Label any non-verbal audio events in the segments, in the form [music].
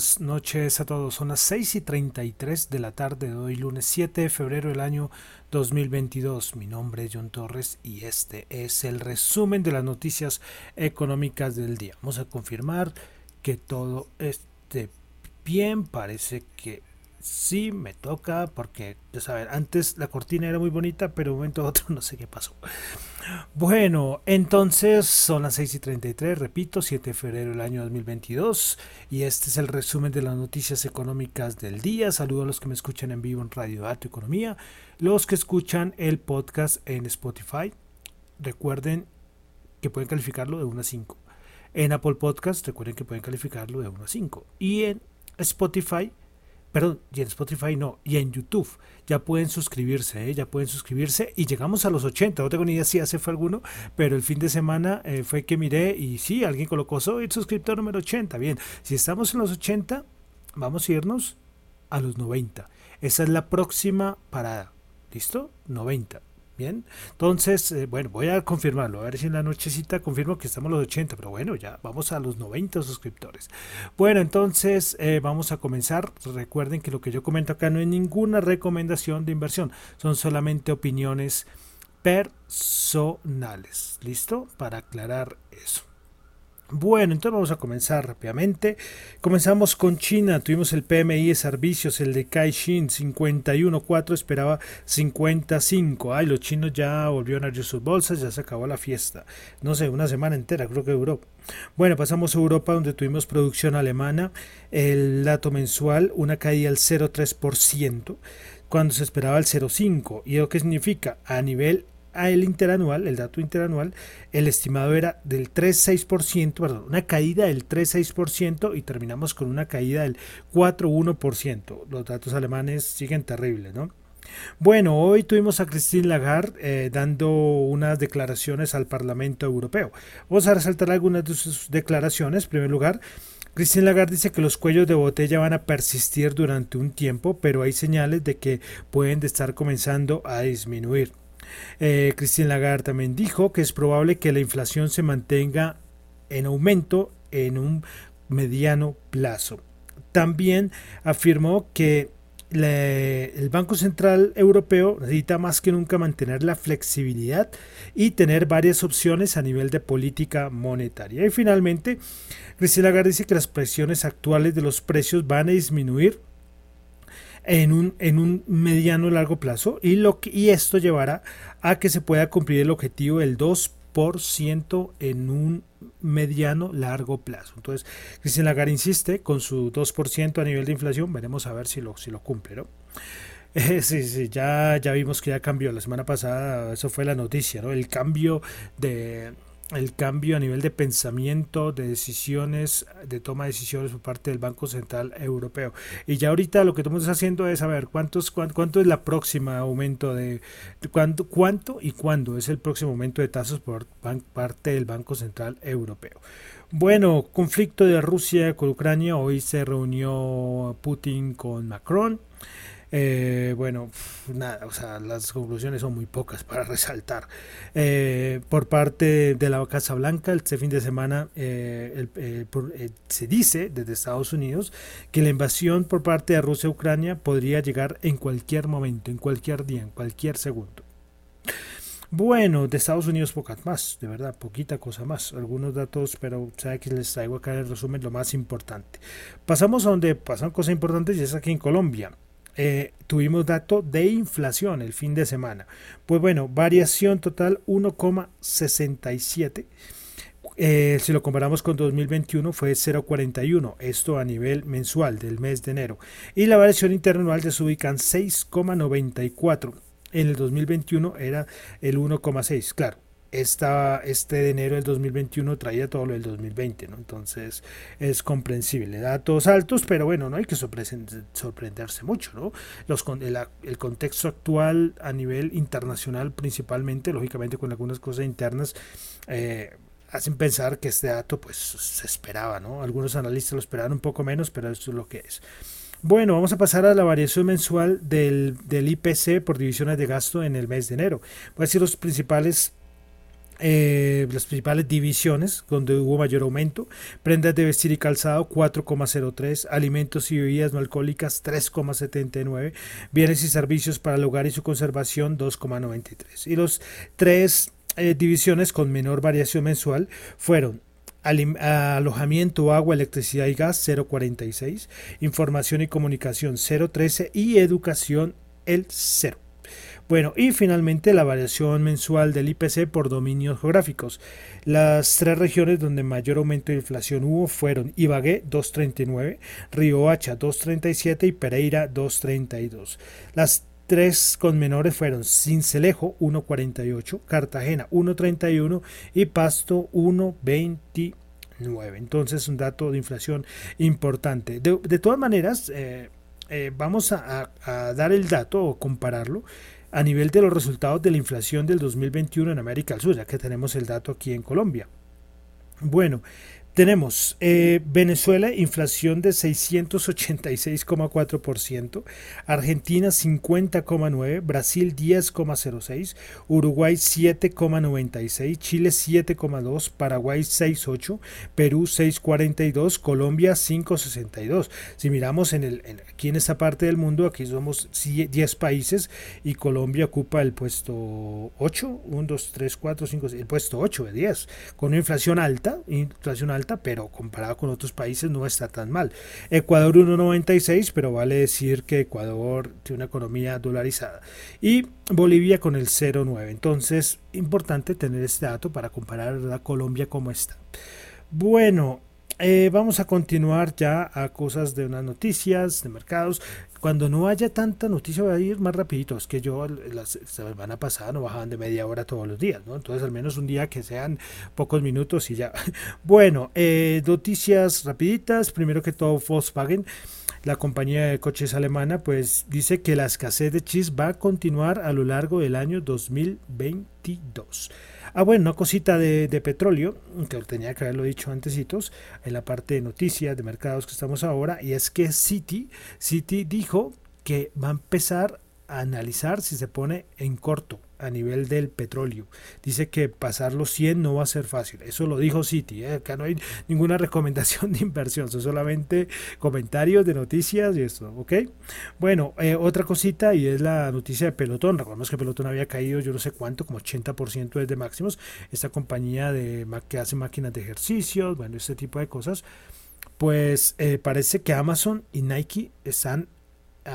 Buenas noches a todos. Son las 6 y 33 de la tarde de hoy, lunes 7 de febrero del año 2022. Mi nombre es John Torres y este es el resumen de las noticias económicas del día. Vamos a confirmar que todo esté bien. Parece que sí me toca porque, ya saben, antes la cortina era muy bonita, pero un momento a otro [laughs] no sé qué pasó. Bueno, entonces son las 6 y 33, repito, 7 de febrero del año 2022 y este es el resumen de las noticias económicas del día. Saludo a los que me escuchan en vivo en Radio Dato Economía, los que escuchan el podcast en Spotify. Recuerden que pueden calificarlo de 1 a 5. En Apple Podcast recuerden que pueden calificarlo de 1 a 5. Y en Spotify perdón, y en Spotify no, y en YouTube. Ya pueden suscribirse, ¿eh? ya pueden suscribirse y llegamos a los 80. No tengo ni idea si hace fue alguno, pero el fin de semana eh, fue que miré y sí, alguien colocó, soy el suscriptor número 80. Bien, si estamos en los 80, vamos a irnos a los 90. Esa es la próxima parada. ¿Listo? 90. Bien, entonces, eh, bueno, voy a confirmarlo, a ver si en la nochecita confirmo que estamos a los 80, pero bueno, ya vamos a los 90 suscriptores. Bueno, entonces eh, vamos a comenzar. Recuerden que lo que yo comento acá no es ninguna recomendación de inversión, son solamente opiniones personales. ¿Listo? Para aclarar eso. Bueno, entonces vamos a comenzar rápidamente. Comenzamos con China. Tuvimos el PMI de servicios, el de Caixin 51.4, esperaba 55. Ay, los chinos ya volvieron a abrir sus bolsas, ya se acabó la fiesta. No sé, una semana entera, creo que duró. Bueno, pasamos a Europa donde tuvimos producción alemana. El dato mensual, una caída del 0,3% cuando se esperaba el 0,5. ¿Y lo que significa? A nivel a el interanual, el dato interanual, el estimado era del 3,6%, perdón, una caída del 3,6% y terminamos con una caída del 4,1%. Los datos alemanes siguen terribles, ¿no? Bueno, hoy tuvimos a Christine Lagarde eh, dando unas declaraciones al Parlamento Europeo. Vamos a resaltar algunas de sus declaraciones. En primer lugar, Christine Lagarde dice que los cuellos de botella van a persistir durante un tiempo, pero hay señales de que pueden estar comenzando a disminuir. Eh, Christine Lagarde también dijo que es probable que la inflación se mantenga en aumento en un mediano plazo. También afirmó que el Banco Central Europeo necesita más que nunca mantener la flexibilidad y tener varias opciones a nivel de política monetaria. Y finalmente, Christine Lagarde dice que las presiones actuales de los precios van a disminuir en un, en un mediano largo plazo y, lo y esto llevará a que se pueda cumplir el objetivo del 2% en un mediano largo plazo. Entonces, Cristian Lagarde insiste con su 2% a nivel de inflación, veremos a ver si lo, si lo cumple, ¿no? [laughs] Eh, sí, sí, ya, ya vimos que ya cambió. La semana pasada, eso fue la noticia, ¿no? El cambio de, el cambio a nivel de pensamiento, de decisiones, de toma de decisiones por parte del Banco Central Europeo. Y ya ahorita lo que estamos haciendo es saber cuántos, cuánto, es la próxima aumento de cuánto, cuánto y cuándo es el próximo aumento de tasas por parte del Banco Central Europeo. Bueno, conflicto de Rusia con Ucrania. Hoy se reunió Putin con Macron. Eh, bueno, nada, o sea, las conclusiones son muy pocas para [laughs] resaltar. Eh, por parte de la Casa Blanca, este fin de semana eh, se dice desde Estados Unidos que la invasión por parte de Rusia a Ucrania podría llegar en cualquier momento, en cualquier día, en cualquier segundo. Bueno, de Estados Unidos pocas más, de verdad, poquita cosa más. Algunos datos, pero sabe que les traigo acá en el resumen lo más importante. Pasamos a donde pasan cosas importantes y es aquí en Colombia. Eh, tuvimos dato de inflación el fin de semana. Pues bueno, variación total 1,67. Eh, si lo comparamos con 2021 fue 0,41, esto a nivel mensual del mes de enero. Y la variación interanual se ubica en 6,94. En el 2021 era el 1,6. Claro, esta, este de enero del 2021 traía todo lo del 2020, ¿no? Entonces es comprensible. Datos altos, pero bueno, no hay que sorprenderse mucho, ¿no? Los, el, el, contexto actual a nivel internacional principalmente, lógicamente con algunas cosas internas, eh, hacen pensar que este dato pues se esperaba, ¿no? Algunos analistas lo esperaban un poco menos, pero esto es lo que es. Bueno, vamos a pasar a la variación mensual del, del IPC por divisiones de gasto en el mes de enero. Voy a decir los principales eh, las principales divisiones donde hubo mayor aumento, prendas de vestir y calzado 4,03, alimentos y bebidas no alcohólicas 3,79, bienes y servicios para el hogar y su conservación 2,93. Y los tres eh, divisiones con menor variación mensual fueron alojamiento, agua, electricidad y gas 0,46, información y comunicación 0,13 y educación el 0. Bueno, y finalmente la variación mensual del IPC por dominios geográficos. Las tres regiones donde mayor aumento de inflación hubo fueron Ibagué 2.39, Hacha 2.37 y Pereira 2.32. Las tres con menores fueron Cincelejo 1.48, Cartagena 1.31 y Pasto 1.29. Entonces un dato de inflación importante. De, todas maneras, eh, eh, vamos a, a, dar el dato o compararlo a nivel de los resultados de la inflación del 2021 en América del Sur, ya que tenemos el dato aquí en Colombia. Bueno, tenemos eh, Venezuela, inflación de 686,4%, Argentina 50,9%, Brasil 10,06%, Uruguay 7,96%, Chile 7,2%, Paraguay 6,8%, Perú 6,42%, Colombia 5,62%. Si miramos en el, aquí en esta parte del mundo, aquí somos 10 países y Colombia ocupa el puesto 8, 1, 2, 3, 4, 5, el puesto 8 de 10, con una inflación alta, inflación alta pero comparado con otros países no está tan mal. Ecuador 1,96, pero vale decir que Ecuador tiene una economía dolarizada. Y Bolivia con el 0,9. Entonces, importante tener este dato para comparar a Colombia como está. Bueno, eh, vamos a continuar ya a cosas de unas noticias de mercados. Cuando no haya tanta noticia voy a ir más rapidito. Es que yo la semana pasada no bajaban de media hora todos los días, ¿no? Entonces al menos un día que sean pocos minutos y ya. [laughs] Bueno, eh, noticias rapiditas. Primero que todo Volkswagen la compañía de coches alemana pues dice que la escasez de chips va a continuar a lo largo del año 2022. Ah, bueno, una cosita de, petróleo, que tenía que haberlo dicho antesitos, en la parte de noticias, de mercados que estamos ahora, y es que Citi, Citi dijo que va a empezar analizar si se pone en corto a nivel del petróleo. Dice que pasar los 100 no va a ser fácil. Eso lo dijo Citi. ¿eh? Acá no hay ninguna recomendación de inversión. Son solamente comentarios de noticias y esto. ¿Ok? Bueno, eh, otra cosita y es la noticia de Pelotón. Recordemos que Pelotón había caído yo no sé cuánto, como 80% desde máximos. Esta compañía de, que hace máquinas de ejercicios, bueno, este tipo de cosas. Pues eh, parece que Amazon y Nike están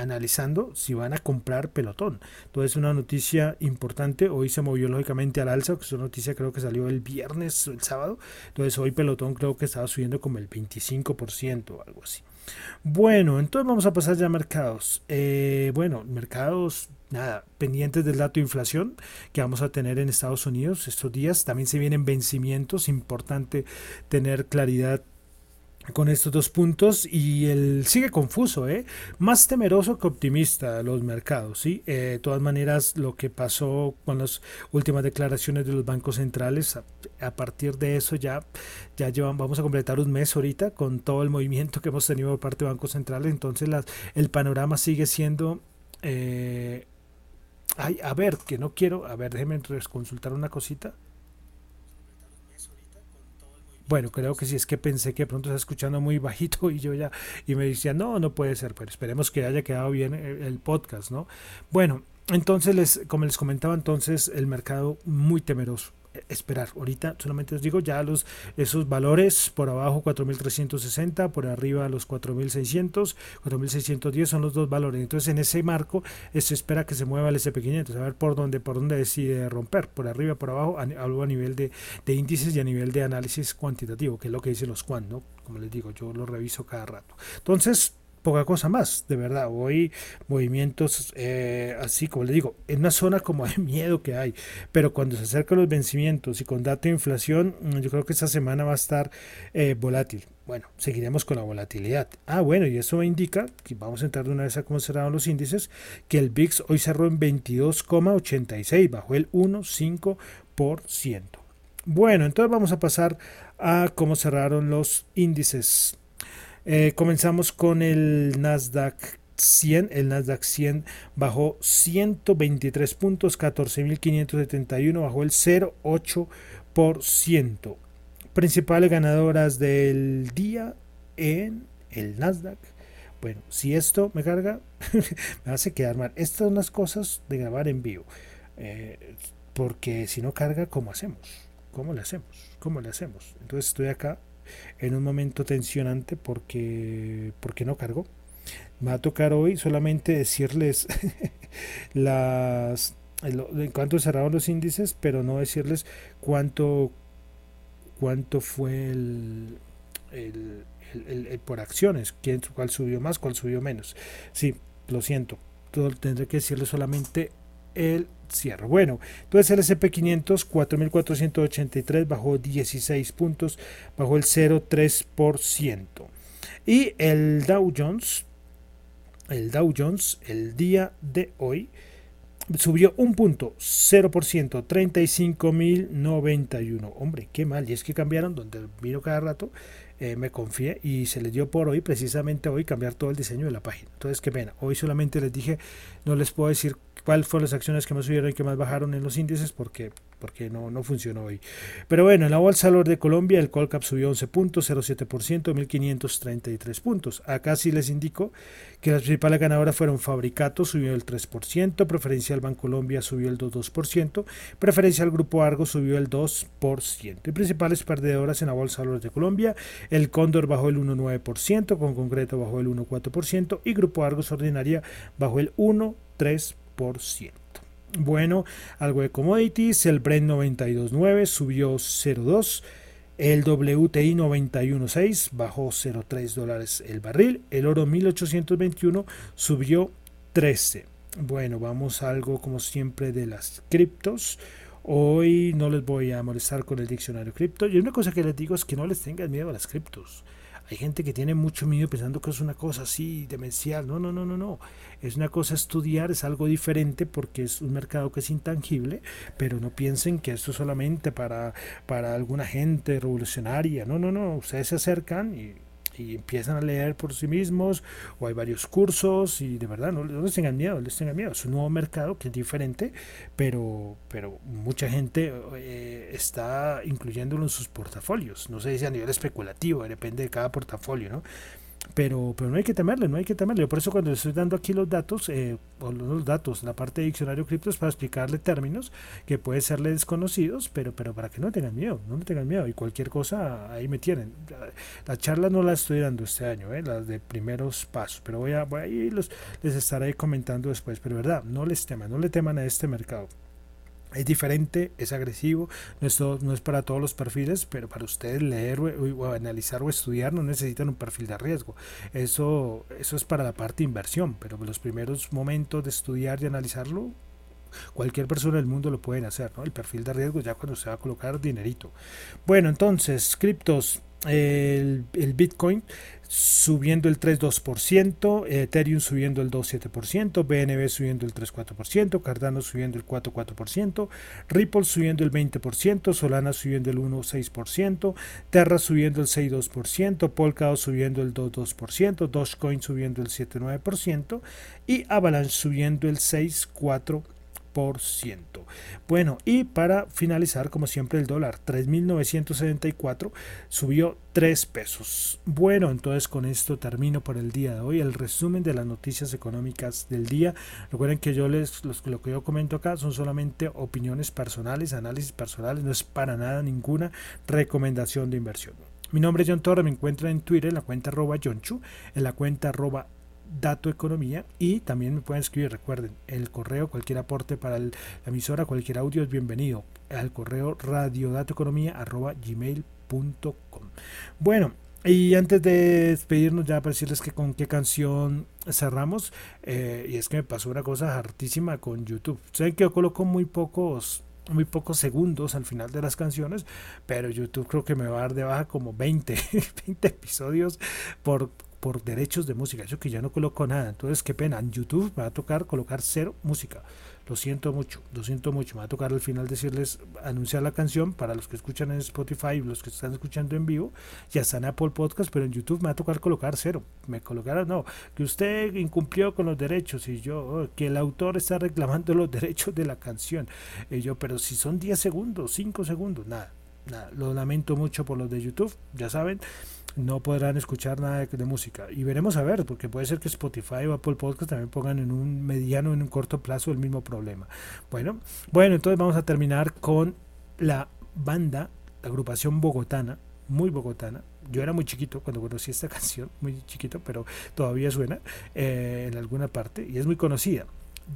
analizando si van a comprar pelotón. Entonces una noticia importante, hoy se movió lógicamente al alza, que es una noticia creo que salió el viernes el sábado, entonces hoy pelotón creo que estaba subiendo como el 25% o algo así. Bueno, entonces vamos a pasar ya a mercados. Eh, bueno, mercados, nada, pendientes del dato de inflación que vamos a tener en Estados Unidos estos días. También se vienen vencimientos, importante tener claridad con estos dos puntos y él sigue confuso, ¿eh? más temeroso que optimista los mercados. ¿sí? Eh, de todas maneras, lo que pasó con las últimas declaraciones de los bancos centrales, a, partir de eso ya, ya llevan, vamos a completar un mes ahorita con todo el movimiento que hemos tenido por parte de bancos centrales, entonces el panorama sigue siendo... Eh, ay, a ver, que no quiero, a ver, déjenme consultar una cosita. Bueno, creo que sí, es que pensé que pronto está escuchando muy bajito [laughs] y yo ya, y me decía, no, no puede ser, pero esperemos que haya quedado bien el, podcast, ¿no? Bueno, entonces, les, como les comentaba, entonces el mercado muy temeroso esperar. Ahorita solamente os digo ya los esos valores por abajo 4360, por arriba los 4600, 4610 son los dos valores. Entonces en ese marco se espera que se mueva el SP500, a ver por dónde por dónde decide romper, por arriba, por abajo, hablo a nivel de, de, índices y a nivel de análisis cuantitativo, que es lo que dicen los quant, ¿no? Como les digo, yo lo reviso cada rato. Entonces, poca cosa más, de verdad. Hoy movimientos eh, así, como le digo, en una zona como de [laughs] miedo que hay, pero cuando se acercan los vencimientos y con dato de inflación, mm, yo creo que esta semana va a estar eh, volátil. Bueno, seguiremos con la volatilidad. Ah, bueno, y eso indica, que vamos a entrar de una vez a cómo cerraron los índices, que el VIX hoy cerró en 22,86, bajó el 1,5%. Bueno, entonces vamos a pasar a cómo cerraron los índices eh, comenzamos con el Nasdaq 100, el Nasdaq 100 bajó 123 puntos, 14.571, bajó el 0,8%. Principales ganadoras del día en el Nasdaq. Bueno, si esto me carga, [laughs] me hace quedar mal. Estas son las cosas de grabar en vivo. Eh, porque si no carga, ¿cómo hacemos? ¿Cómo le hacemos? ¿Cómo le hacemos? Entonces estoy acá en un momento tensionante porque, porque no cargó. Me va a tocar hoy solamente decirles [laughs] las en cuánto cerraron los índices, pero no decirles cuánto cuánto fue el, el, por acciones, quién cuál subió más, cuál subió menos. Sí, lo siento, tendré que decirles solamente el cierre. Bueno, entonces el SP500 4.483 bajó 16 puntos, bajó el 0,3%. Y el Dow Jones, el Dow Jones, el día de hoy, subió un punto, 0%, 35.091. Hombre, qué mal. Y es que cambiaron, donde vino cada rato, eh, me confié y se les dio por hoy, precisamente hoy, cambiar todo el diseño de la página. Entonces, qué pena. Hoy solamente les dije, no les puedo decir cuáles fueron las acciones que más subieron y que más bajaron en los índices porque, porque no, no funcionó hoy. Pero bueno, en la Bolsa Valor de Colombia el Colcap subió 11 puntos, 0,7%, 1.533 puntos. Acá sí les indico que las principales ganadoras fueron Fabricato, subió el 3%, Preferencial Bancolombia subió el 2%, Preferencial Grupo Argo subió el 2%. Y principales perdedoras en la Bolsa Valor de Colombia, el Cóndor bajó el 1,9%, con concreto bajó el 1,4% y Grupo Argos Ordinaria bajó el 1,3%. Bueno, algo de commodities, el Brent 92.9 subió 0.2, el WTI 91.6 bajó 0.3 dólares el barril, el oro 1821 subió 13. Bueno, vamos a algo como siempre de las criptos. Hoy no les voy a molestar con el diccionario cripto. Y una cosa que les digo es que no les tengan miedo a las criptos. Hay gente que tiene mucho miedo pensando que es una cosa así demencial. No, no, no, no, no. Es una cosa estudiar, es algo diferente porque es un mercado que es intangible, pero no piensen que esto es solamente para, para alguna gente revolucionaria. No, no, no. Ustedes se acercan y y empiezan a leer por sí mismos o hay varios cursos y de verdad no, les tengan miedo, les tengan miedo. Es un nuevo mercado que es diferente, pero, pero mucha gente eh, está incluyéndolo en sus portafolios. No sé si a nivel especulativo, depende de cada portafolio, ¿no? Pero, pero no hay que temerle, no hay que temerle. Por eso cuando estoy dando aquí los datos, eh, o los datos, la parte de diccionario cripto es para explicarle términos que pueden serle desconocidos, pero, pero para que no tengan miedo, no tengan miedo. Y cualquier cosa, ahí me tienen. La charla no la estoy dando este año, eh, las de primeros pasos, pero voy a, voy a los, les estaré comentando después. Pero verdad, no les teman, no le teman a este mercado es diferente, es agresivo, no es, no es para todos los perfiles, pero para ustedes leer o, analizar o estudiar no necesitan un perfil de riesgo. Eso, eso es para la parte de inversión, pero los primeros momentos de estudiar y analizarlo, cualquier persona del mundo lo pueden hacer, ¿no? El perfil de riesgo ya cuando se va a colocar dinerito. Bueno, entonces, criptos, el, el Bitcoin subiendo el 3,2%, Ethereum subiendo el 2,7%, BNB subiendo el 3,4%, Cardano subiendo el 4,4%, Ripple subiendo el 20%, Solana subiendo el 1,6%, Terra subiendo el 6,2%, Polkadot subiendo el 2,2%, Dogecoin subiendo el 7,9% y Avalanche subiendo el 6,4%. Bueno, y para finalizar, como siempre, el dólar 3.974 subió 3 pesos. Bueno, entonces con esto termino por el día de hoy el resumen de las noticias económicas del día. Recuerden que yo les los, lo que yo comento acá son solamente opiniones personales, análisis personales, no es para nada ninguna recomendación de inversión. Mi nombre es John Torre, me encuentran en Twitter en la cuenta arroba Chu, en la cuenta arroba Dato Economía y también me pueden escribir, recuerden, el correo, cualquier aporte para la emisora, cualquier audio es bienvenido al correo radiodatoeconomía.gmail.com Bueno, y antes de despedirnos ya para decirles que con qué canción cerramos, eh, y es que me pasó una cosa hartísima con YouTube. Saben que yo coloco muy pocos muy pocos segundos al final de las canciones, pero YouTube creo que me va a dar de baja como 20, 20 [laughs] episodios por por derechos de música. Yo que ya no coloco nada. Entonces, qué pena. En YouTube me va a tocar colocar cero música. Lo siento mucho, lo siento mucho. Me va a tocar al final decirles, anunciar la canción para los que escuchan en Spotify y los que están escuchando en vivo. Ya está en Apple Podcast, pero en YouTube me va a tocar colocar cero. Me colocará, no, que usted incumplió con los derechos y yo, oh, que el autor está reclamando los derechos de la canción. Y yo, pero si son 10 segundos, 5 segundos, nada. Nada, lo lamento mucho por los de YouTube, ya saben no podrán escuchar nada de, música. Y veremos a ver, porque puede ser que Spotify o Apple Podcast también pongan en un mediano, en un corto plazo el mismo problema. Bueno, bueno, entonces vamos a terminar con la banda, la agrupación bogotana, muy bogotana. Yo era muy chiquito cuando conocí esta [laughs] canción, muy chiquito, pero todavía suena eh, en alguna parte y es muy conocida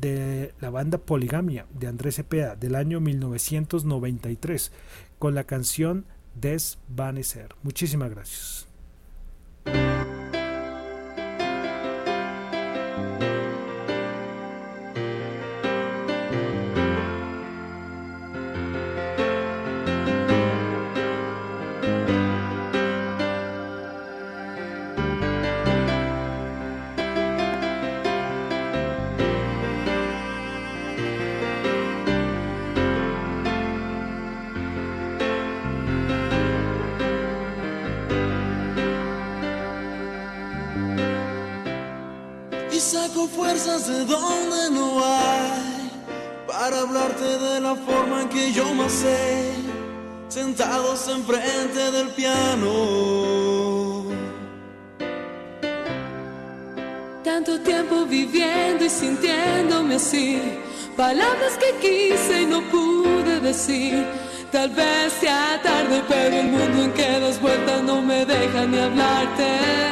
de la banda Poligamia de Andrés Cepeda del año 1993 con la canción Desvanecer. Muchísimas gracias. thank you de donde no hay para hablarte de la forma en que yo más sé, sentados enfrente del piano. Tanto tiempo viviendo y sintiéndome así, palabras que quise y no pude decir. Tal vez sea tarde, pero el mundo en que das vueltas no me deja ni hablarte.